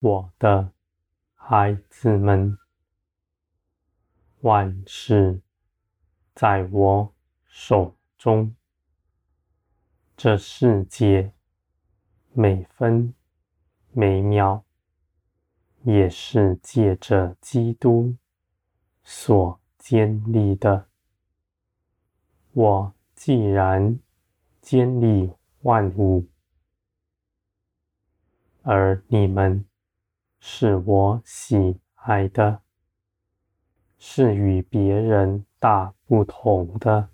我的孩子们，万事在我手中。这世界每分每秒，也是借着基督所建立的。我既然建立万物，而你们是我喜爱的，是与别人大不同的，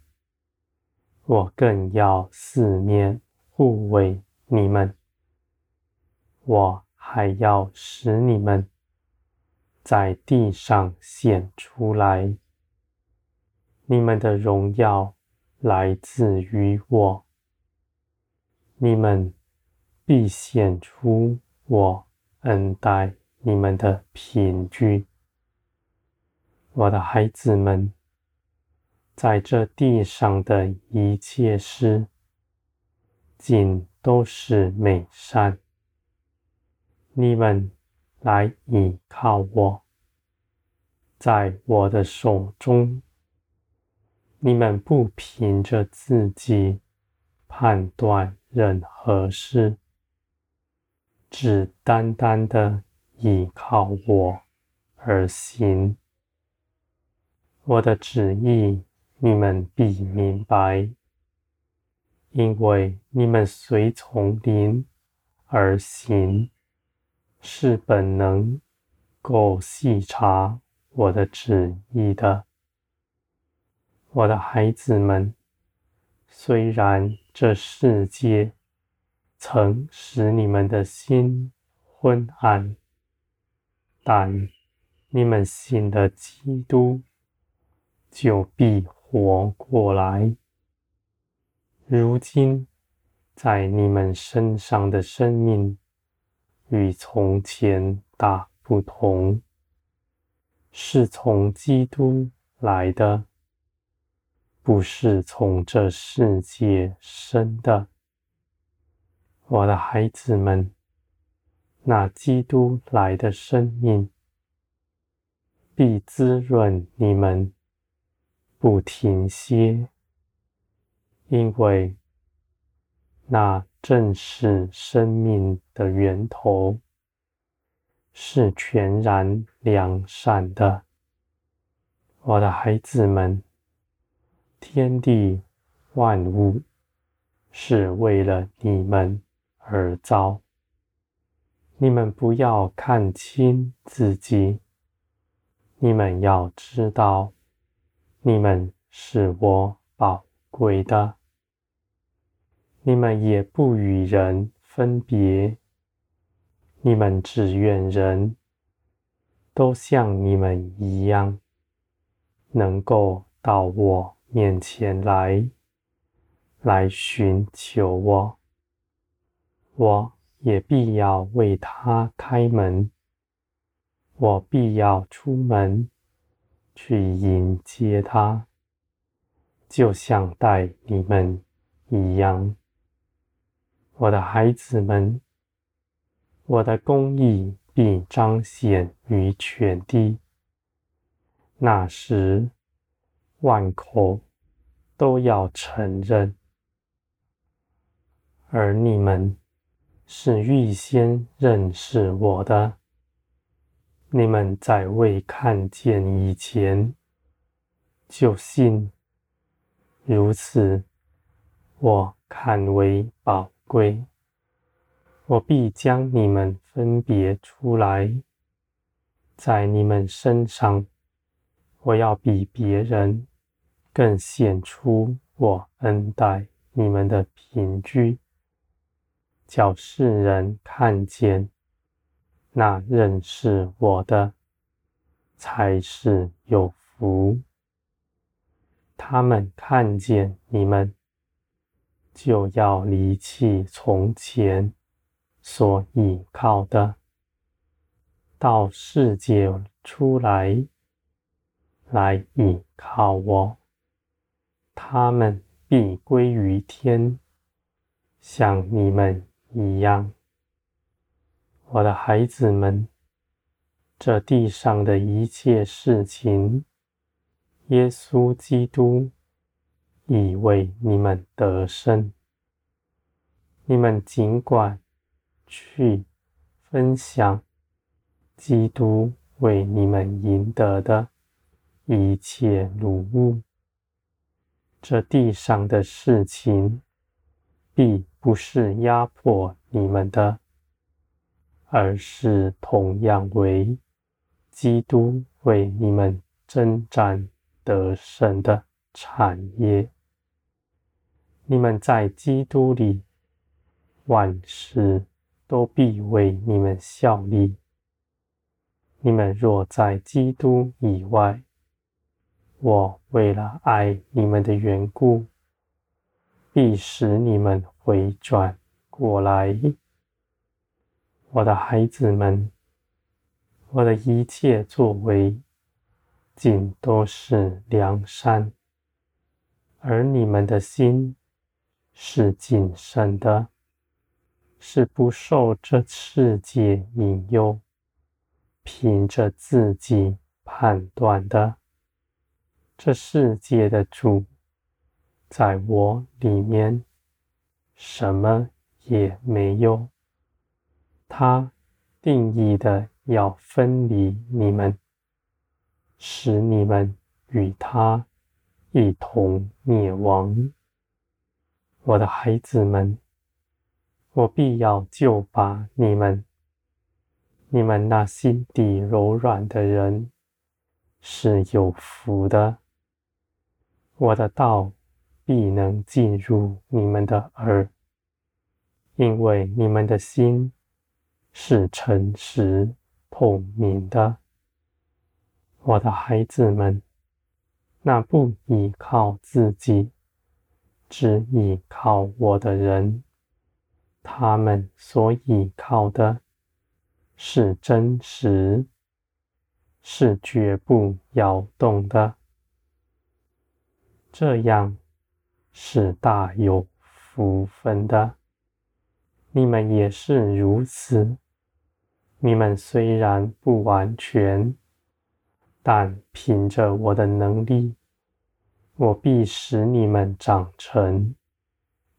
我更要四面护卫你们。我还要使你们在地上显出来，你们的荣耀来自于我，你们必显出我恩待你们的凭据。我的孩子们，在这地上的一切事，尽都是美善。你们来倚靠我，在我的手中。你们不凭着自己判断任何事，只单单的倚靠我而行。我的旨意你们必明白，因为你们随从灵而行，是本能够细察我的旨意的。我的孩子们，虽然这世界曾使你们的心昏暗，但你们信的基督，就必活过来。如今在你们身上的生命，与从前大不同，是从基督来的。不是从这世界生的，我的孩子们，那基督来的生命必滋润你们，不停歇，因为那正是生命的源头，是全然良善的，我的孩子们。天地万物是为了你们而遭，你们不要看轻自己，你们要知道，你们是我宝贵的，你们也不与人分别，你们只愿人都像你们一样，能够到我面前来，来寻求我，我也必要为他开门，我必要出门去迎接他，就像待你们一样。我的孩子们，我的公义必彰显于全地，那时，万口都要承认，而你们是预先认识我的。你们在未看见以前就信，如此，我看为宝贵。我必将你们分别出来，在你们身上。我要比别人更显出我恩待你们的凭据，叫世人看见，那认识我的才是有福。他们看见你们，就要离弃从前所倚靠的，到世界出来。来倚靠我，他们必归于天，像你们一样。我的孩子们，这地上的一切事情，耶稣基督已为你们得胜。你们尽管去分享基督为你们赢得的一切劳碌。这地上的事情，必不是压迫你们的，而是同样为基督为你们征战得胜的产业。你们在基督里，万事都必为你们效力。你们若在基督以外，我为了爱你们的缘故，必使你们回转过来，我的孩子们，我的一切作为，尽都是良善，而你们的心是谨慎的，是不受这世界引诱，凭着自己判断的。这世界的主。在我里面，什么也没有。他定义的要分离你们，使你们与他一同灭亡。我的孩子们，我必要救拔你们。你们那心底柔软的人是有福的。我的道。必能进入你们的耳，因为你们的心是诚实透明的。我的孩子们，那不依靠自己，只依靠我的人，他们所依靠的是真实，是绝不摇动的。这样。是大有福分的，你们也是如此。你们虽然不完全，但凭着我的能力，我必使你们长成，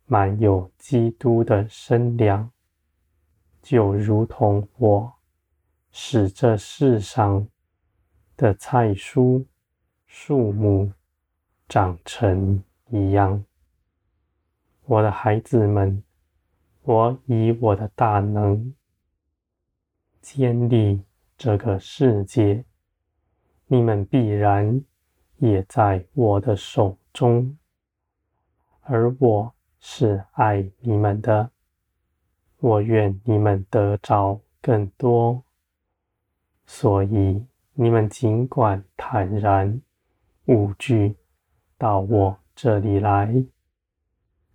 满有基督的身量，就如同我使这世上的菜蔬、树木长成一样。我的孩子们，我以我的大能建立这个世界，你们必然也在我的手中，而我是爱你们的，我愿你们得着更多，所以你们尽管坦然无惧到我这里来。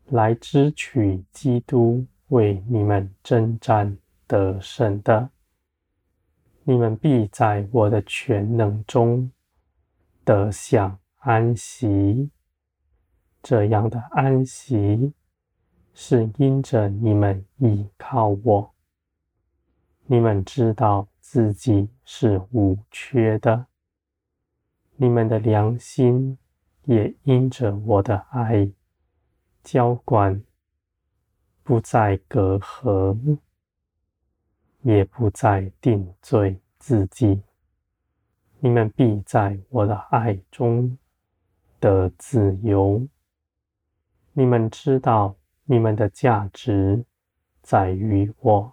来支取基督为你们征战得胜的，你们必在我的全能中得享安息。这样的安息是因着你们倚靠我，你们知道自己是无缺的，你们的良心也因着我的爱。浇灌，不再隔阂，也不再定罪自己。你们必在我的爱中得自由。你们知道，你们的价值在于我，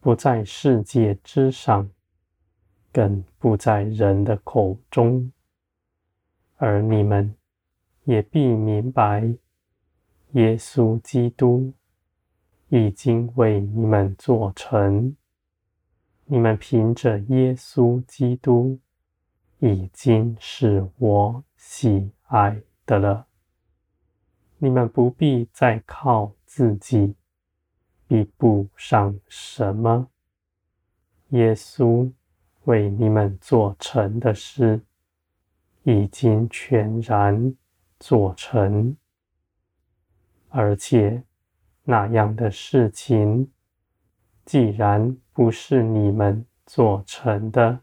不在世界之上，更不在人的口中。而你们也必明白。耶稣基督已经为你们做成，你们凭着耶稣基督已经是我喜爱的了。你们不必再靠自己比不上什么，耶稣为你们做成的事已经全然做成。而且，那样的事情既然不是你们做成的，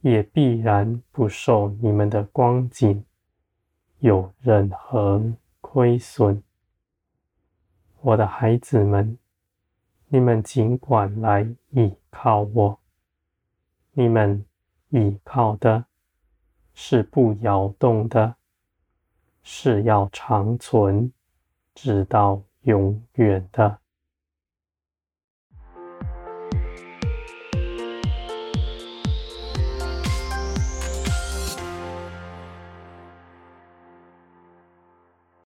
也必然不受你们的光景有任何亏损。我的孩子们，你们尽管来倚靠我。你们倚靠的是不摇动的，是要长存直到永远的。